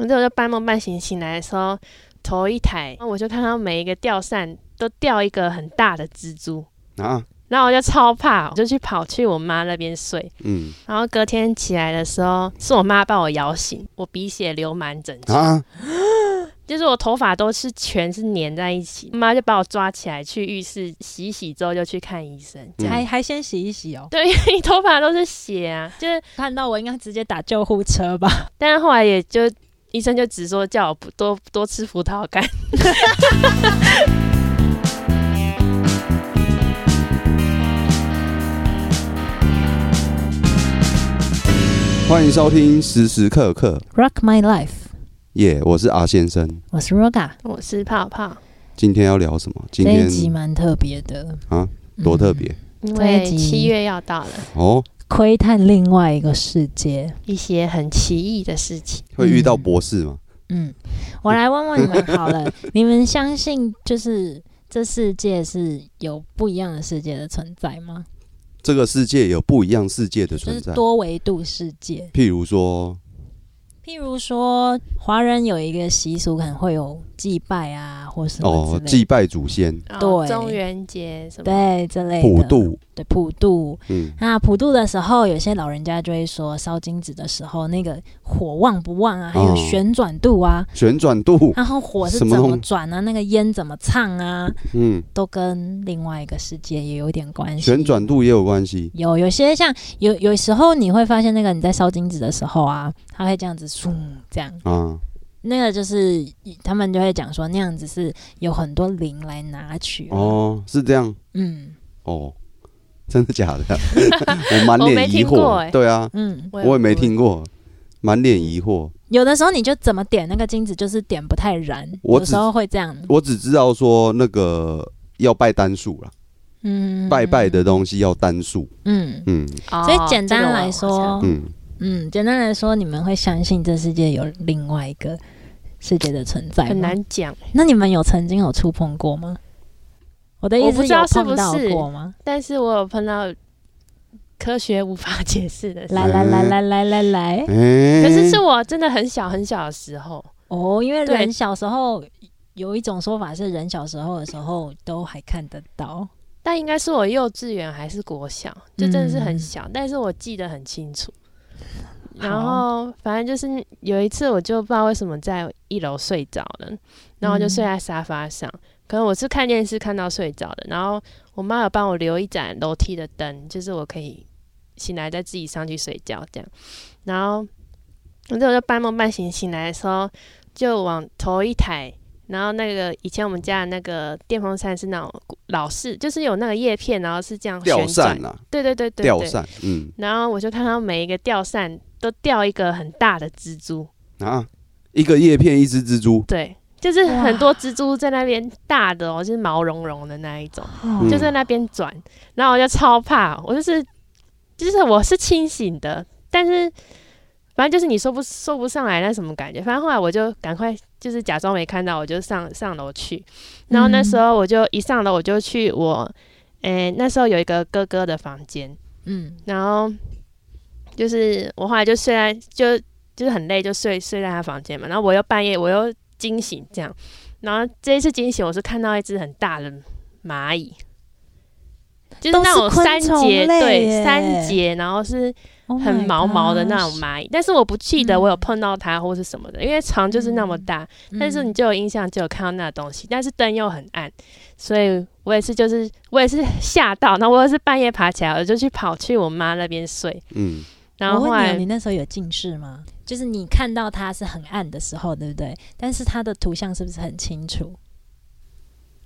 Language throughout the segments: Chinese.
我就就半梦半醒醒来的时候，头一抬，我就看到每一个吊扇都吊一个很大的蜘蛛，啊，然后我就超怕，我就去跑去我妈那边睡。嗯然后隔天起来的时候，是我妈把我摇醒，我鼻血流满整床，啊，就是我头发都是全是粘在一起。妈就把我抓起来去浴室洗一洗之后就去看医生，嗯还还先洗一洗哦。对，因为你头发都是血啊，就是，看到我应该直接打救护车吧。但是后来也就医生就只说叫我不多多吃葡萄干。欢迎收听时时刻刻，Rock my life，耶、我是阿先生。我是 Roga。我是泡泡，今天要聊什么？今这一天集蛮特别的，啊，多特别、因这一集为七月要到了，哦，窥探另外一个世界。一些很奇异的事情。会遇到博士吗？嗯，我来问问你们好了，你们相信就是这世界是有不一样的世界的存在吗？这个世界有不一样世界的就是存在，多维度世界。譬如说，譬如说，华人有一个习俗，可能会有祭拜啊，或什么哦，祭拜祖先、对。中元节什么？对这类的。普渡，对普渡。嗯，那普渡的时候，有些老人家就会说，烧金纸的时候，那个火旺不旺啊，还有哦旋转度啊，旋转度，然后火是怎么转啊，那个烟怎么唱啊，嗯，都跟另外一个世界也有点关系。旋转度也有关系。有有些像有有时候你会发现，那个你在烧金纸的时候啊，它会这样子嗖这样，啊，那个就是他们就会讲说那样子是有很多灵来拿取。哦，是这样，嗯哦，真的假的？我满脸疑惑。对啊，嗯，我也没听过，满脸疑惑。有的时候你就怎么点那个金子，就是点不太燃，我只有时候会这样。我只知道说那个要拜单数了，嗯，拜拜的东西要单数。嗯嗯哦所以简单来说嗯，嗯，简单来说，你们会相信这世界有另外一个世界的存在很。难讲。那你们有曾经有触碰过吗？我的意我不知道思有是不碰到是过吗？但是我有碰到科学无法解释的事，来来来来来来来，哎，可是是我真的很小很小的时候，哦，因为人小时候有一种说法是，人小时候的时候都还看得到。但应该是我幼稚园还是国小，就真的是很嗯小，但是我记得很清楚。然后反正就是有一次，我就不知道为什么在一楼睡着了，然后就睡在沙发上。可能我是看电视看到睡着的，然后我妈有帮我留一盏楼梯的灯，就是我可以醒来再自己上去睡觉这样。然后我就就半梦半醒醒来的时候，就往头一抬，然后那个以前我们家的那个电风扇是那种老式，就是有那个叶片，然后是这样吊旋转扇，啊，对对对对对。吊扇，嗯然后我就看到每一个吊扇都掉一个很大的蜘蛛，啊，一个叶片一只蜘蛛，对，就是很多蜘蛛在那边大的哦，就是毛茸茸的那一种，就在那边转，然后我就超怕，我就是就是我是清醒的，但是反正就是你说不说不上来那什么感觉，反正后来我就赶快就是假装没看到，我就上上楼去，然后那时候我就一上楼我就去我，诶、那时候有一个哥哥的房间，嗯。然后就是我后来就睡在就就是很累，就睡睡在他房间嘛。然后我又半夜我又惊醒这样，然后这一次惊醒我是看到一只很大的蚂蚁，就是那种三节对三节，然后是 Oh 很毛毛的那种蚂蚁，但是我不记得嗯。我有碰到它或是什么的，因为床就是那么大，但是你嗯就有印象，就有看到那东西，但是灯又很暗，所以我也是就是我也是吓到，然后我也是半夜爬起来，我就去跑去我妈那边睡，嗯，然后后我问你你那时候有近视吗？就是你看到它是很暗的时候，对不对？但是它的图像是不是很清楚？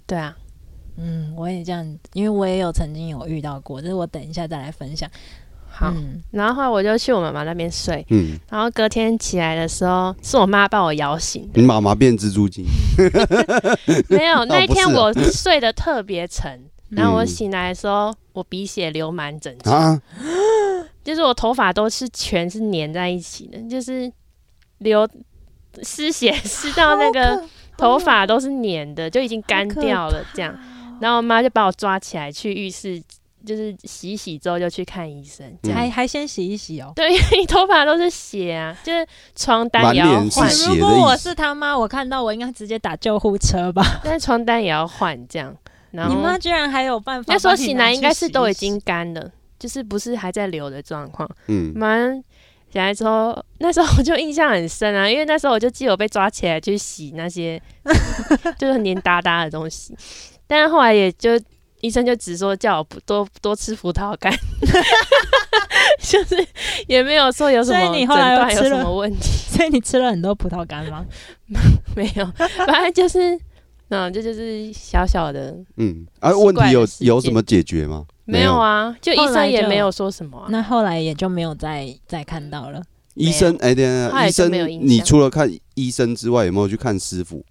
对啊，嗯，我也这样，因为我也有曾经有遇到过，这是我等一下再来分享。好，嗯，然后后来我就去我妈妈那边睡，嗯，然后隔天起来的时候是我妈把我摇醒的你，妈妈变蜘蛛精，没有那一天我睡得特别沉，然后我嗯醒来的时候我鼻血流满整张。啊，就是我头发都是全是粘在一起的，就是流失血失到那个头发都是粘的，就已经干掉了这样。然后我妈就把我抓起来去浴室就是洗洗之后就去看医生，这样。还还先洗一洗哦。对，因为你头发都是血啊，就是床单也要换，如果我是他妈，我看到我应该直接打救护车吧。但是床单也要换，这样。然后你妈居然还有办法？那时候醒来应该是都已经干了，就是不是还在流的状况。嗯，蛮醒来之后，那时候我就印象很深啊，因为那时候我就记得我被抓起来去洗那些 就是黏哒哒的东西，但是后来也就医生就只说叫我不多多吃葡萄干，就是也没有说有什么所以你后来诊断有什么问题，所以你吃了很多葡萄干吗？没有，反正就是嗯，这就是小小的嗯，啊，问题有有什么解决吗？没有，啊，就医生也没有说什么啊。那后来也就没有再再看到了。医生，哎，等下，医生没有，印象你除了看医生之外，有没有去看师傅？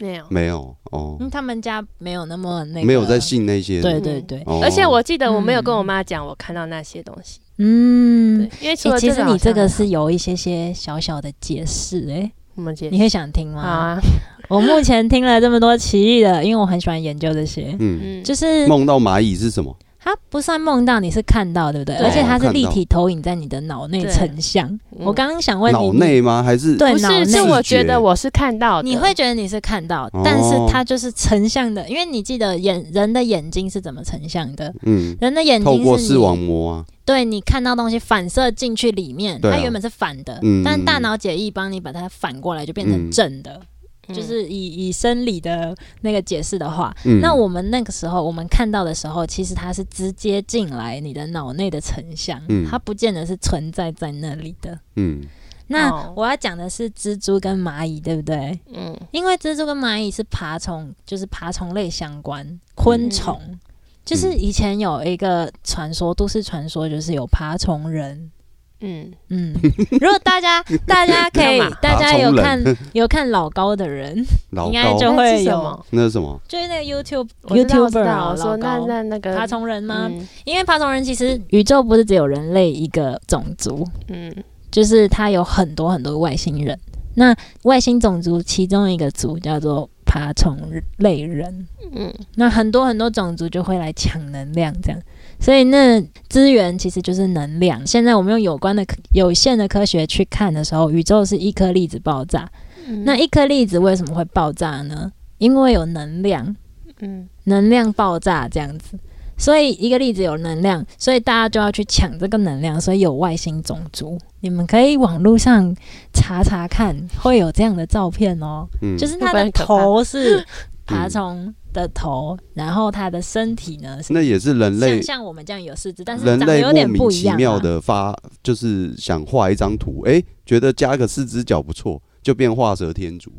没有，没有哦。因，为他们家没有那么那个，没有在信那些的。对对对，哦。而且我记得我没有跟嗯我妈讲我看到那些东西，嗯，，因为除欸其实你这个是有一些些小小的解释，哎，我们姐你会想听吗？好啊，我目前听了这么多奇异的，因为我很喜欢研究这些，嗯，嗯，就是梦到蚂蚁是什么？它不算梦到，你是看到，对不对？对而且它是立体投影在你的脑内成像。嗯我刚刚想问你，脑内吗？还是对不是，是我觉得我是看到的，你会觉得你是看到，哦但是它就是成像的，因为你记得眼人的眼睛是怎么成像的？嗯，人的眼睛是视网膜啊，对你看到东西反射进去里面，啊它原本是反的，嗯但大脑解译帮你把它反过来，就变成嗯正的。嗯就是以以生理的那个解释的话，嗯，那我们那个时候我们看到的时候，其实它是直接进来你的脑内的成像，嗯它不见得是存在在那里的。嗯那哦我要讲的是蜘蛛跟蚂蚁，对不对？嗯因为蜘蛛跟蚂蚁是爬虫，就是爬虫类相关，昆虫。嗯就是以前有一个传说，都市传说，就是有爬虫人。嗯，嗯，如果大家 大家可以，大家有看有看老高的人，老应该高就会有。那是什么？那是什么？就是那个 YouTube YouTuber 啊，说那老高。那那个爬虫人吗？嗯。因为爬虫人其实宇宙不是只有人类一个种族，嗯。就是它有很多很多外星人。那外星种族其中一个族叫做爬虫类人，嗯。那很多很多种族就会来抢能量，这样。所以那资源其实就是能量。现在我们用有关的科有限的科学去看的时候，宇宙是一颗粒子爆炸。嗯那一颗粒子为什么会爆炸呢？因为有能量，嗯能量爆炸这样子。所以一个粒子有能量，所以大家就要去抢这个能量，所以有外星种族。你们可以网络上查查看，会有这样的照片哦。嗯，就是它的头是爬虫的头，然后它的身体呢那也是人类像像我们这样有四肢，但是人长得有类莫名点不一样、其妙啊。的发，就是想画一张图，哎、觉得加个四只脚不错，就变画蛇添足，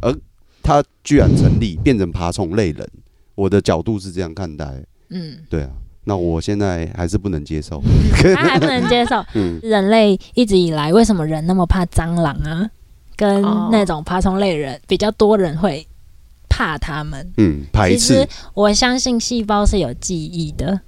而它居然成立，变成爬虫类人。我的角度是这样看待，嗯，对啊，那我现在还是不能接受。他还不能接受。嗯人类一直以来为什么人那么怕蟑螂啊？跟哦那种爬虫类人比较多人会怕他们。嗯，排其实，我相信细胞是有记忆的。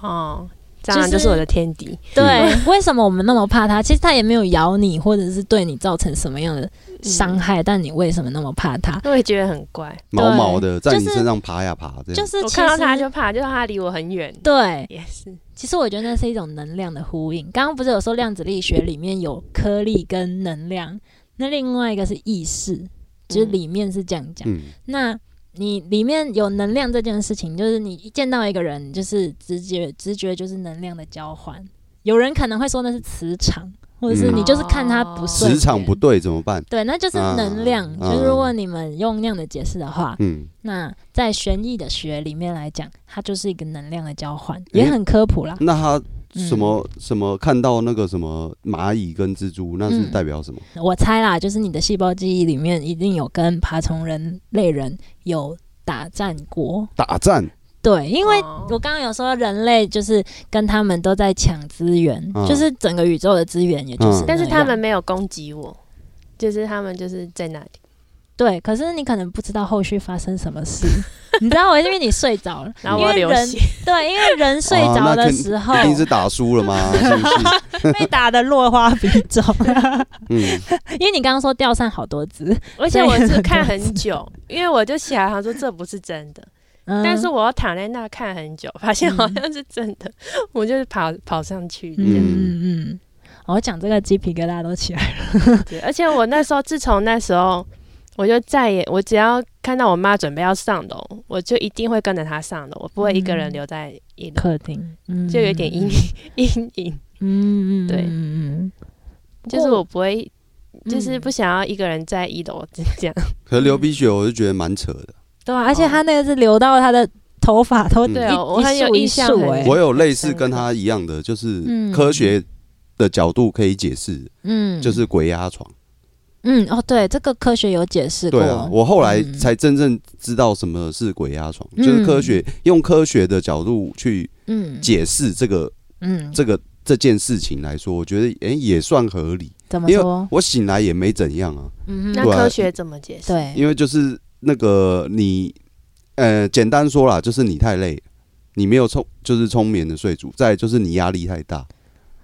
哦，蟑螂就是我的天敌，对，为什么我们那么怕它？其实它也没有咬你，或者是对你造成什么样的伤害，但你为什么那么怕它？我也觉得很怪。毛毛的在你身上爬呀爬，这样。就是我看到它就怕，就是它离我很远。对，也是，其实我觉得那是一种能量的呼应。刚刚不是有说量子力学里面有颗粒跟能量，那另外一个是意识，就是里面是这样讲。嗯那你里面有能量这件事情，就是你一见到一个人，就是直觉直觉就是能量的交换。有人可能会说那是磁场，或者是嗯你就是看他不顺眼磁场不对怎么办？对，那就是能量。啊就是如果你们用那样的解释的话，嗯，那在玄易的学里面来讲，它就是一个能量的交换，也很科普啦。那它嗯什么、什么看到那个什么蚂蚁跟蜘蛛，那是嗯。代表什么？我猜啦，就是你的细胞记忆里面一定有跟爬虫人类人有打战过。打战，对，因为哦。我刚刚有说人类就是跟他们都在抢资源，嗯。就是整个宇宙的资源，也就是嗯、但是他们没有攻击我，就是他们就是在那里。对，可是你可能不知道后续发生什么事，你知道我因为你睡着了，然后因为人我流血，对，因为人睡着的时候、一定是打输了吗？是是？被打的落花比肿，嗯，因为你刚刚说吊扇好多只，而且我是看很久，因为我就起来他说这不是真的，嗯但是我要躺在那看很久，发现好像是真的，我就是跑跑上去这样。嗯嗯嗯，我讲这个鸡皮疙瘩都起来了。对，而且我那时候，自从那时候，我就再也，我只要看到我妈准备要上楼，我就一定会跟着她上楼，我不会一个人嗯。留在一楼，客厅，嗯就有点阴 阴影，嗯嗯，对嗯嗯，就是我不会，就是嗯。不想要一个人在一楼这样。可是流鼻血，我就觉得蛮扯的。对啊，而且他那个是流到他的头发都嗯对我很有印象我有类似跟他一样的，就是嗯。科学的角度可以解释，嗯，就是鬼压床。嗯哦，对，这个科学有解释过。对啊，我后来嗯才真正知道什么是鬼压床，嗯就是科学用科学的角度去嗯解释这个嗯，这个这件事情来说，我觉得哎也算合理，怎么说？我醒来也没怎样啊，嗯哼，那科学怎么解释？对，因为就是那个你呃简单说啦，就是你太累，你没有充就是充眠的睡足，再就是你压力太大，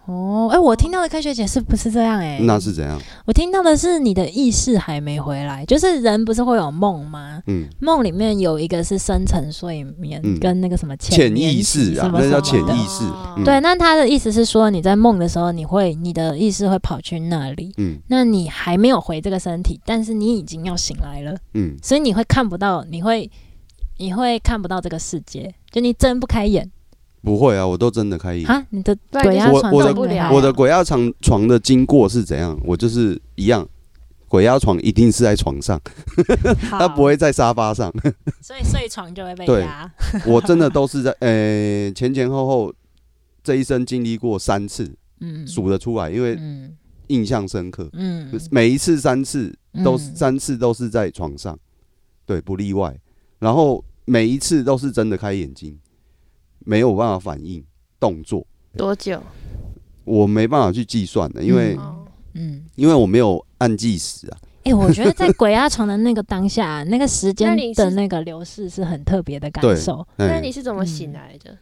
哦，哎，我听到的科学解释不是这样，哎，那是怎样？我听到的是你的意识还没回来，就是人不是会有梦吗？嗯，梦里面有一个是深层睡眠，嗯。跟那个什么潜眠意识啊期什，么那叫潜意识。嗯对，，那他的意思是说，你在梦的时候，你会你的意识会跑去那里，嗯。那你还没有回这个身体，但是你已经要醒来了，嗯，所以你会看不到，你会你会看不到这个世界，就你睁不开眼不会啊，我都真的开眼。啊，你的鬼压床我我的动不了我的鬼压床床的经过是怎样？我就是一样，鬼压床一定是在床上，它好不会在沙发上。所以睡床就会被对压。我真的都是在 呃前前后后这一生经历过三次，嗯数得出来，因为嗯印象深刻。嗯每一次三次都是嗯三次都是在床上，对，不例外。然后每一次都是真的开眼睛，没有办法反应动作，多久？我没办法去计算的，因为、嗯因为我没有按计时啊。哎、我觉得在鬼压床的那个当下，那个时间的那个流逝是很特别的感受。哎那你是怎么嗯醒来的？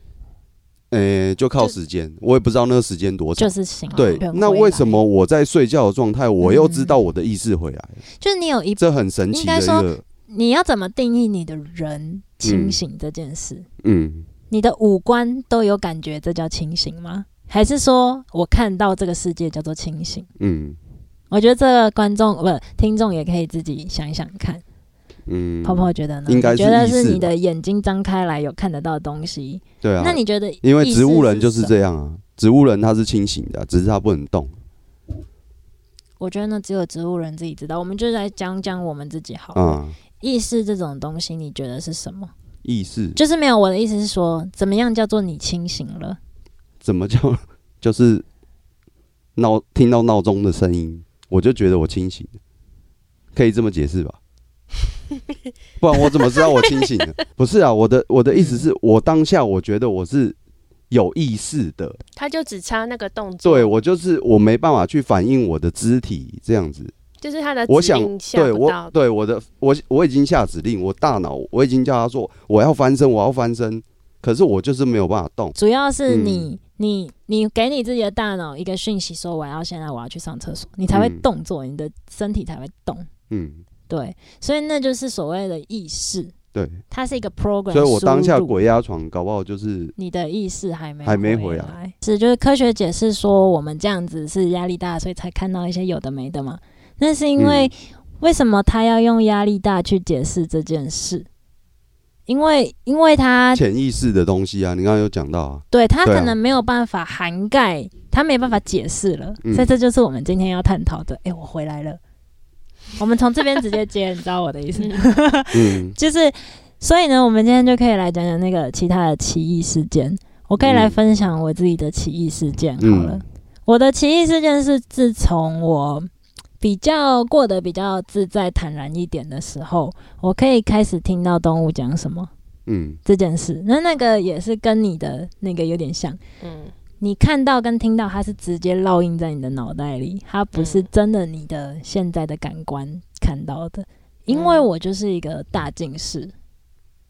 呃，就靠时间，我也不知道那个时间多长就。是醒来对，那为什么我在睡觉的状态，我又知嗯道我的意识回来了？就是你有一这很神奇的一应该说个，你要怎么定义你的人清醒这件事？嗯，你的五官都有感觉，这叫清醒吗？还是说我看到这个世界叫做清醒？嗯我觉得这个观众不听众也可以自己想想看。嗯，泡泡觉得呢？应该觉得是你的眼睛张开来有看得到东西？对啊，那你觉得？因为植物人就是这样。啊，植物人他是清醒的啊，只是他不能动。我觉得呢，只有植物人自己知道。我们就来讲讲我们自己好了。啊，意识这种东西，你觉得是什么？意识就是没有。我的意思是说，怎么样叫做你清醒了？怎么叫？就是闹听到闹钟的声音，我就觉得我清醒了，可以这么解释吧？不然我怎么知道我清醒了？不是啊，我的我的意思是我当下我觉得我是有意识的，他就只差那个动作，对我就是我没办法去反映我的肢体这样子。就是他的我想指令对我。对我的我我已经下指令，我大脑我已经叫他说我要翻身，我要翻身，可是我就是没有办法动。主要是嗯你、你你给你自己的大脑一个讯息，说我要现在我要去上厕所，你才会嗯动作，你的身体才会动。嗯，对，所以那就是所谓的意识，对，它是一个 program。所以我当下鬼压床，搞不好就是你的意识还没还没回回来是就是科学解释说我们这样子是压力大，所以才看到一些有的没的嘛。那是因为、嗯为什么他要用压力大去解释这件事？因为因为他潜意识的东西啊，你刚刚有讲到啊，对他可能没有办法涵盖，他没办法解释了，嗯所以这就是我们今天要探讨的。诶，我回来了，我们从这边直接接，你知道我的意思？嗯 就是，所以呢，我们今天就可以来讲讲那个其他的奇异事件。我可以来嗯分享我自己的奇异事件好了。嗯我的奇异事件是自从我比较过得比较自在坦然一点的时候，我可以开始听到动物讲什么嗯这件事。那那个也是跟你的那个有点像。嗯，你看到跟听到，它是直接烙印在你的脑袋里，它不是嗯真的你的现在的感官看到的。因为嗯我就是一个大近视，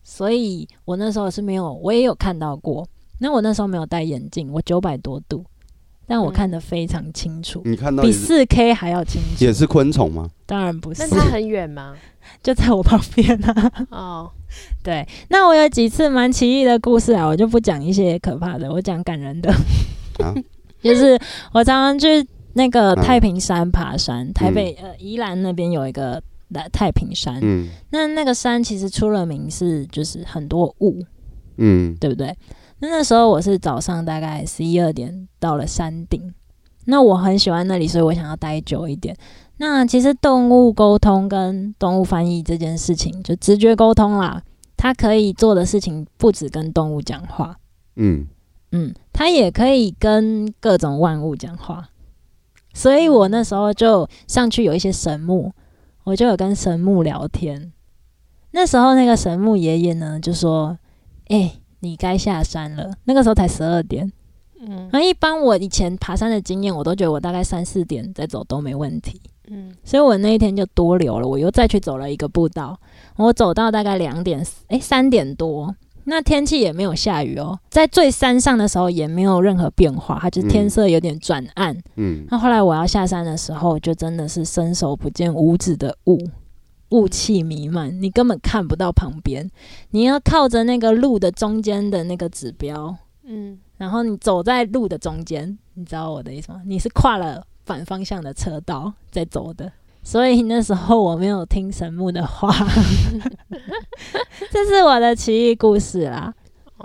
所以我那时候是没有，我也有看到过。那我那时候没有戴眼镜，我九百多度，但我看得非常清楚，你看到比也是四 K 还要清楚。也是昆虫吗？当然不是那，它很远吗？就在我旁边啊。哦，对，那我有几次蛮奇异的故事啊，我就不讲一些可怕的，我讲感人的。啊，就是我常常去那个嗯太平山爬山，台北呃宜兰那边有一个来太平山，嗯那那个山其实出了名是就是很多雾，嗯对不对？那那时候我是早上大概十一二点到了山顶，那我很喜欢那里，所以我想要待久一点。那其实动物沟通跟动物翻译这件事情，就直觉沟通啦，它可以做的事情不止跟动物讲话，嗯嗯，它也可以跟各种万物讲话。所以我那时候就上去有一些神木，我就有跟神木聊天。那时候那个神木爷爷呢就说：“哎、你该下山了。”那个时候才十二点。嗯那一般我以前爬山的经验，我都觉得我大概三四点再走都没问题。嗯所以我那一天就多留了，我又再去走了一个步道，我走到大概两点，诶三点多，那天气也没有下雨哦，在最山上的时候也没有任何变化，它就是天色有点转暗。嗯那后来我要下山的时候，就真的是伸手不见五指的雾，雾气弥漫，你根本看不到旁边，你要靠着那个路的中间的那个指标，嗯然后你走在路的中间，你知道我的意思吗？你是跨了反方向的车道在走的，所以那时候我没有听神木的话。这是我的奇异故事啦。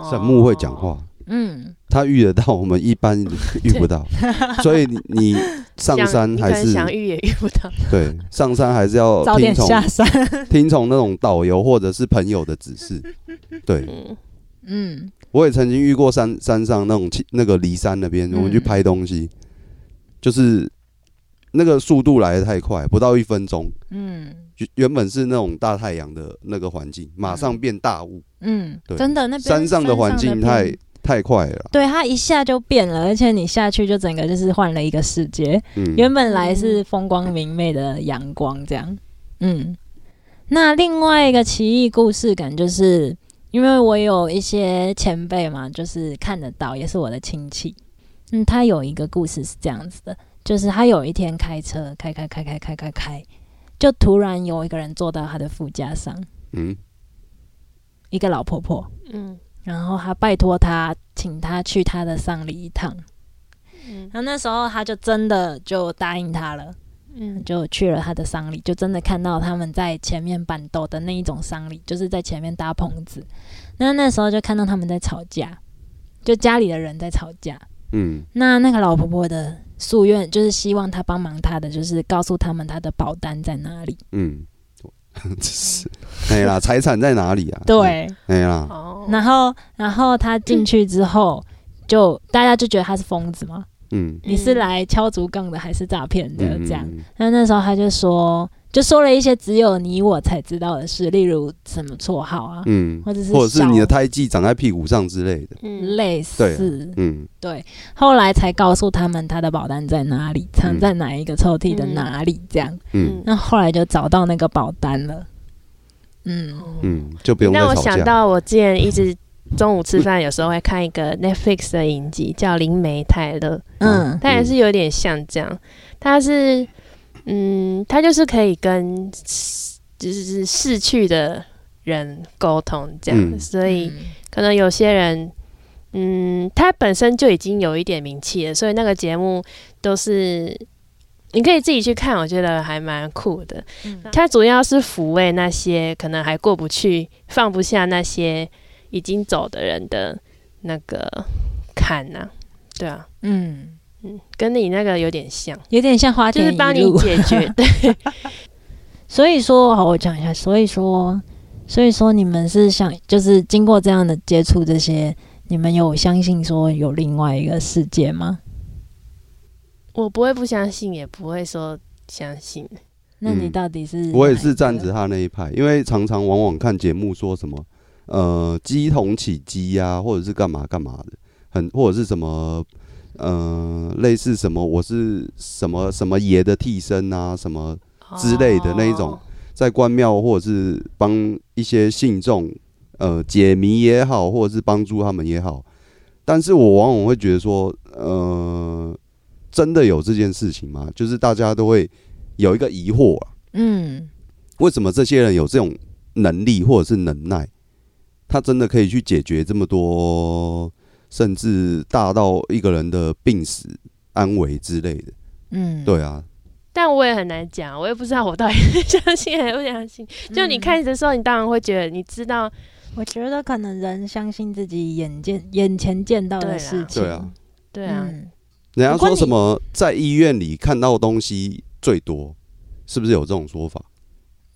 神木会讲，话，嗯，他遇得到，我们一般遇不到，所以你你上山还是想遇也遇不到。对上山还是要早点听从下山。听从那种导游或者是朋友的指示。对，嗯。嗯。我也曾经遇过山山上那种那个离山那边，嗯。我们去拍东西，就是那个速度来的太快，不到一分钟，嗯。原原本是那种大太阳的那个环境，马上变大雾，嗯，对。真的那边山上的环境变太太快了。对，它一下就变了，而且你下去就整个就是换了一个世界。嗯，原本来是风光明媚的阳光，这样。嗯，那另外一个奇异故事感就是，因为我有一些前辈嘛，就是看得到，也是我的亲戚。嗯，他有一个故事是这样子的，就是他有一天开车，开开开开开开开，就突然有一个人坐到他的副驾上，嗯一个老婆婆，嗯然后他拜托他，请他去他的丧礼一趟。嗯然后那时候他就真的就答应他了。嗯就去了他的丧礼，就真的看到他们在前面板斗的那一种丧礼，就是在前面搭棚子。那那时候就看到他们在吵架，就家里的人在吵架。嗯那那个老婆婆的夙愿就是希望他帮忙他的，就是告诉他们他的保单在哪里。嗯，这 是哎啦，财产在哪里啊？对，哎啦，哦，然后然后他进去之后，就大家就觉得他是疯子嘛，嗯，你是来敲竹杠的还是诈骗的？嗯这样？嗯。那那时候他就说，就说了一些只有你我才知道的事，例如什么绰号啊，嗯，或者是或者是你的胎记长在屁股上之类的。嗯类似。嗯对，后来才告诉他们他的保单在哪里，藏嗯在哪一个抽屉的哪里，这样。嗯那后来就找到那个保单了。嗯嗯，就不用再让我。想到我之前一直中午吃饭，有时候会看一个 Netflix 的影集，叫《灵媒泰勒》，嗯它也是有点像这样。它是，嗯，他就是可以跟就是逝去的人沟通这样，嗯。所以可能有些人，嗯，他本身就已经有一点名气了，所以那个节目都是你可以自己去看，我觉得还蛮酷的。嗯。主要是抚慰那些可能还过不去、放不下那些已经走的人的那个坎呐、对啊，嗯，嗯，跟你那个有点像，有点像花田就是帮你。解决。对，所以说，好，我讲一下。所以说，所以说你们是想，就是经过这样的接触，这些你们有相信说有另外一个世界吗？我不会不相信，也不会说相信。那你嗯到底是？我也是站着。他那一派，因为常常往往看节目说什么，呃，鸡同起鸡呀、或者是干嘛干嘛的，很或者是什么，呃，类似什么我是什么什么爷的替身啊，什么之类的那一种哦在关庙或者是帮一些信众，呃，解谜也好，或者是帮助他们也好，但是我往往会觉得说，呃，真的有这件事情吗？就是大家都会有一个疑惑啊，嗯，为什么这些人有这种能力或者是能耐，他真的可以去解决这么多，甚至大到一个人的病死、安危之类的？嗯，对啊，但我也很难讲，我也不知道我到底是相信还是不相信。就你看的时候，你当然会觉得你知道，我觉得可能人相信自己眼见眼前见到的事情，对啊，对啊，嗯。人家说什么在医院里看到东西最多，是不是有这种说法？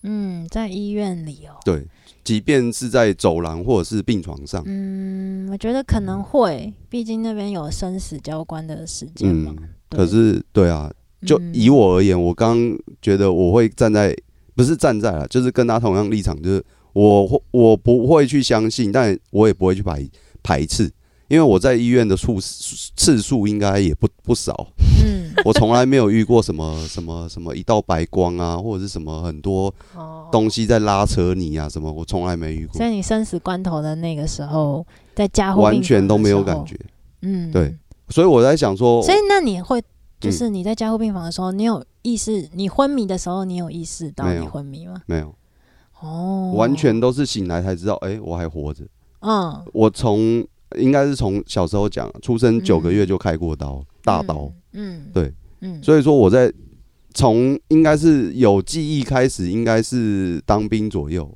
嗯，在医院里哦，对，即便是在走廊或者是病床上，嗯，我觉得可能会，毕竟那边有生死交关的时间嘛。嗯，可是对啊，就嗯。以我而言，我刚觉得我会站在，不是站在了，就是跟他同样立场，就是我会我不会去相信，但我也不会去排排斥，因为我在医院的数次数应该也不不少，嗯，我从来没有遇过什么什么什么一道白光啊，或者是什么很多哦，东西在拉扯你啊，什么我从来没遇过。所，以你生死关头的那个时候，在家护完全都没有感，觉，嗯，对。所以我在想说，所以那你会，嗯。就是你在加护病房的时候，你有意识，你昏迷的时候，你有意识到你昏迷吗？没有，哦，完全都是醒来才知道，哎、我还活着。嗯，我从应该是从小时候讲，出生九个月就开过刀，大刀，嗯，嗯，对，嗯，所以说我在从应该是有记忆开始，应该是当兵左右，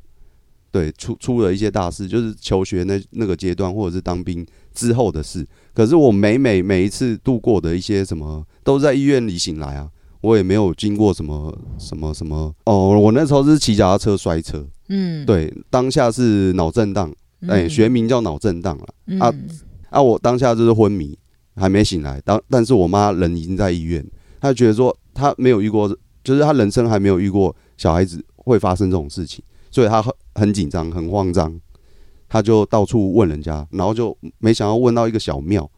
对，出出了一些大事，就是求学那那个阶段，或者是当兵之后的事。可是我每每每一次度过的一些什么，都在医院里醒来啊，我也没有经过什么什么什么哦，我那时候是骑脚踏车摔车，嗯，对，当下是脑震荡，嗯，哎、学名叫脑震荡了。嗯啊啊，我当下就是昏迷，还没醒来。当但是我妈人已经在医院，她觉得说她没有遇过，就是她人生还没有遇过小孩子会发生这种事情，所以她很很紧张，很慌张，她就到处问人家，然后就没想到问到一个小庙，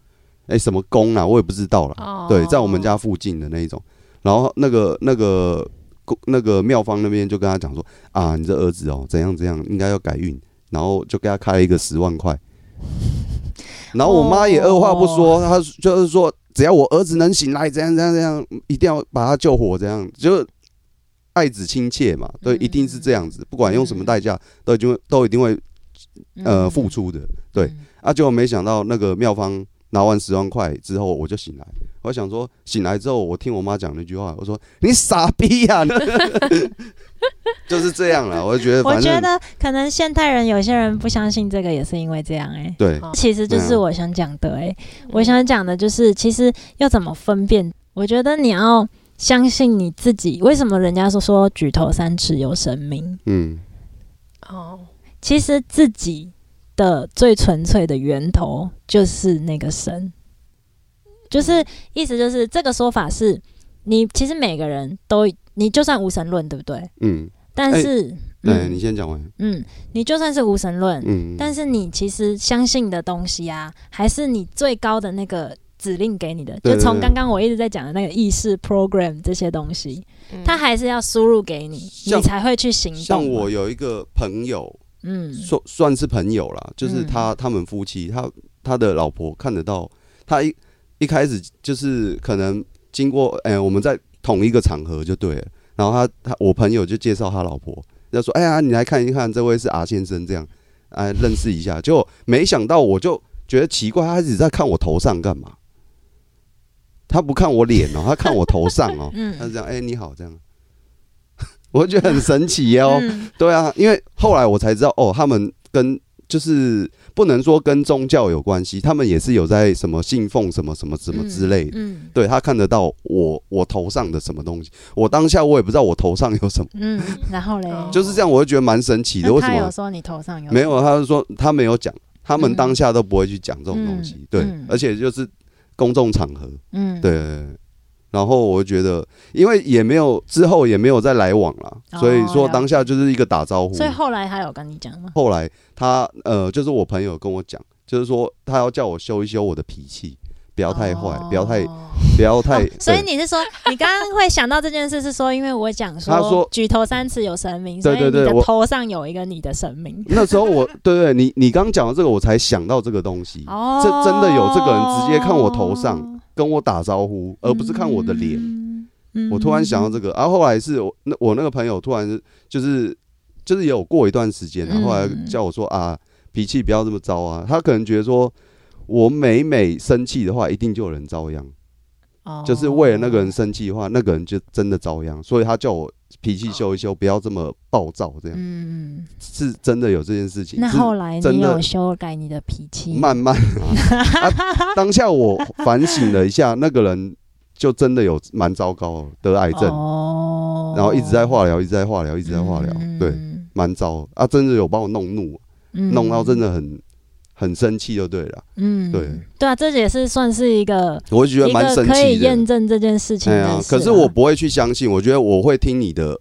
哎、什么宫啊，我也不知道了。哦对，在我们家附近的那一种，然后那个那个宫那个庙方那边就跟他讲说啊，你这儿子哦怎样怎样，应该要改运，然后就给他开了一个十万块。然后我妈也二话不说，她就是说，只要我儿子能醒来，怎样怎样怎样，一定要把他救活，这样就爱子亲切嘛，对，一定是这样子，不管用什么代价，都一定会都一定会呃付出的，对。嗯啊，结果没想到那个妙方拿完十万块之后，我就醒来。我想说，醒来之后，我听我妈讲那句话，我说：“你傻逼呀、就是这样了。我觉得，我觉得可能现代人有些人不相信这个，也是因为这样哎、对，哦其实就是我想讲的哎、我想讲的就是，其实要怎么分辨？我觉得你要相信你自己。为什么人家说说举头三尺有神明？嗯哦，其实自己的最纯粹的源头就是那个神，就是意思就是这个说法是，你其实每个人都，你就算无神论，对不对？嗯，但是，对、嗯你先讲完。嗯，你就算是无神论，嗯，但是你其实相信的东西啊，还是你最高的那个指令给你的。对就从刚刚我一直在讲的那个意识 program 这些东西，嗯它还是要输入给你，你才会去行动嘛。像我有一个朋友，嗯算算是朋友啦，就是嗯他他们夫妻，他他的老婆看得到，他一一开始就是可能经过哎、我们在同一个场合就对了，然后他他我朋友就介绍他老婆，就说哎呀你来看一看，这位是阿先生。这样，哎认识一下，结果没想到我就觉得奇怪，他一直在看我头上干嘛？他不看我脸哦，他看我头上哦，嗯。他是这样，哎、你好这样。我觉得很神奇哦，嗯。对啊，因为后来我才知道，哦，他们跟就是不能说跟宗教有关系，他们也是有在什么信奉什么什么什么之类的。嗯对他看得到我我头上的什么东西，我当下我也不知道我头上有什么，嗯，然后嘞，哦就是这样，我就觉得蛮神奇的。为什么？他有说你头上有没有，他就说他没有讲，他们嗯当下都不会去讲这种东西。对而且就是公众场合，嗯，对。然后我就觉得，因为也没有之后也没有再来往了，哦所以说了当下就是一个打招呼。所以后来他有跟你讲吗？后来他呃，就是我朋友跟我讲，就是说他要叫我修一修我的脾气，不要太坏，不要太哦不要太。哦 所以你是说，你刚刚会想到这件事，是说因为我讲说，他说举头三尺有神明，所以你对对对头上有一个你的神明。那时候我对对，你你刚讲的这个，我才想到这个东西。哦这真的有这个人直接看我头上，跟我打招呼，而不是看我的脸。嗯。我突然想到这个，然、后后来是我那我那个朋友突然就是就是也有过一段时间，然后后来嗯叫我说啊，脾气不要这么糟啊。他可能觉得说我每每生气的话，一定就有人遭殃，哦。就是为了那个人生气的话，那个人就真的遭殃，所以他叫我脾气修一修，不要这么暴躁，这样。嗯，是真的有这件事情。那后来真的你有修改你的脾气？慢慢啊啊当下我反省了一下，那个人就真的有蛮糟糕的，得癌症，哦。然后一直在化疗，一直在化疗，一直在化疗，对，嗯。蛮糟啊，真的有把我弄怒，嗯。弄到真的很很生气，就对了。嗯对对啊，这也是算是一个我觉得一蛮可以。验证这件事情啊可是我不会去相信，我觉得我会听你的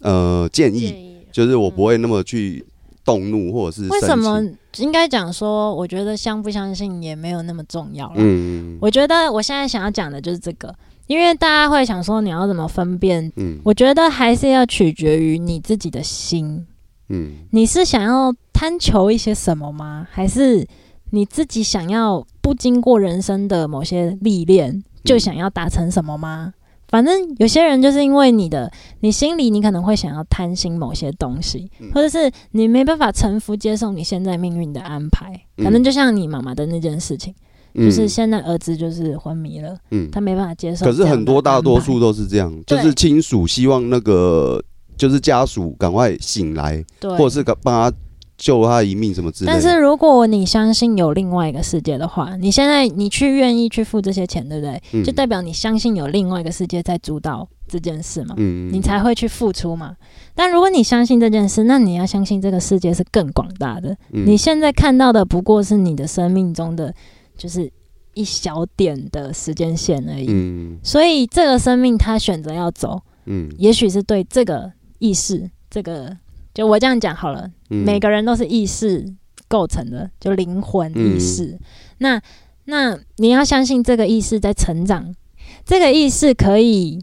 呃建议，就是我不会那么去动怒或者是为什生么气。应该讲说，我觉得相不相信也没有那么重要了。嗯我觉得我现在想要讲的就是这个，因为大家会想说你要怎么分辨，嗯我觉得还是要取决于你自己的心，嗯你是想要贪求一些什么吗？还是你自己想要不经过人生的某些历练就想要达成什么吗？反正有些人就是因为你的，你心里你可能会想要贪心某些东西，嗯或者是你没办法臣服接受你现在命运的安排。嗯可能就像你妈妈的那件事情，嗯就是现在儿子就是昏迷了，嗯他没办法接受。可是很多大多数都是这样，就是亲属希望那个就是家属赶快醒来，对，或者是帮他救他一命什么之类的。但是如果你相信有另外一个世界的话，你现在你去愿意去付这些钱，对不对？嗯就代表你相信有另外一个世界在主导这件事嘛，嗯你才会去付出嘛。但如果你相信这件事，那你要相信这个世界是更广大的。嗯你现在看到的不过是你的生命中的就是一小点的时间线而已。嗯所以这个生命他选择要走，嗯也许是对这个意识，这个就我这样讲好了，嗯每个人都是意识构成的，就灵魂意识。那那你要相信这个意识在成长，这个意识可以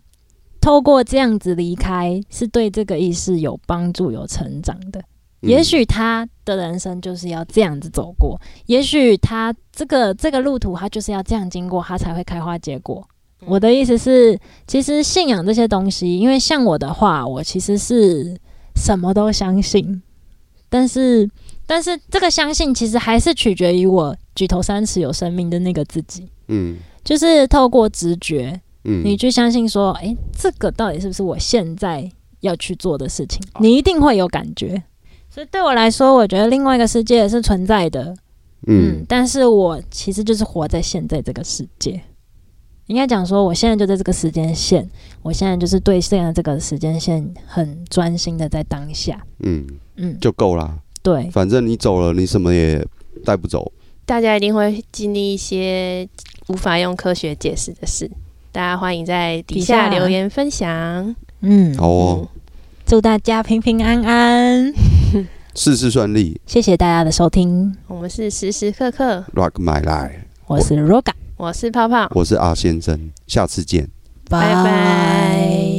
透过这样子离开，是对这个意识有帮助、有成长的。嗯也许他的人生就是要这样子走过，也许他这个这个路途他就是要这样经过，他才会开花结果。我的意思是，其实信仰这些东西，因为像我的话，我其实是什么都相信，但是但是这个相信其实还是取决于我举头三尺有生命的那个自己，嗯。就是透过直觉，嗯。你去相信说，诶，这个到底是不是我现在要去做的事情？你一定会有感觉。所以对我来说，我觉得另外一个世界是存在的，嗯，嗯但是我其实就是活在现在这个世界。应该讲说，我现在就在这个时间线，我现在就是对现在这个时间线很专心的在当下。嗯嗯，就够啦。对，反正你走了，你什么也带不走。大家一定会经历一些无法用科学解释的事。大家欢迎在底下留言分享。嗯，好哦，祝大家平平安安，事事顺利谢谢大家的收听，我们是时时刻刻，，Rock My Life。我是 Roga，我是泡泡，我是阿先生，下次见。拜拜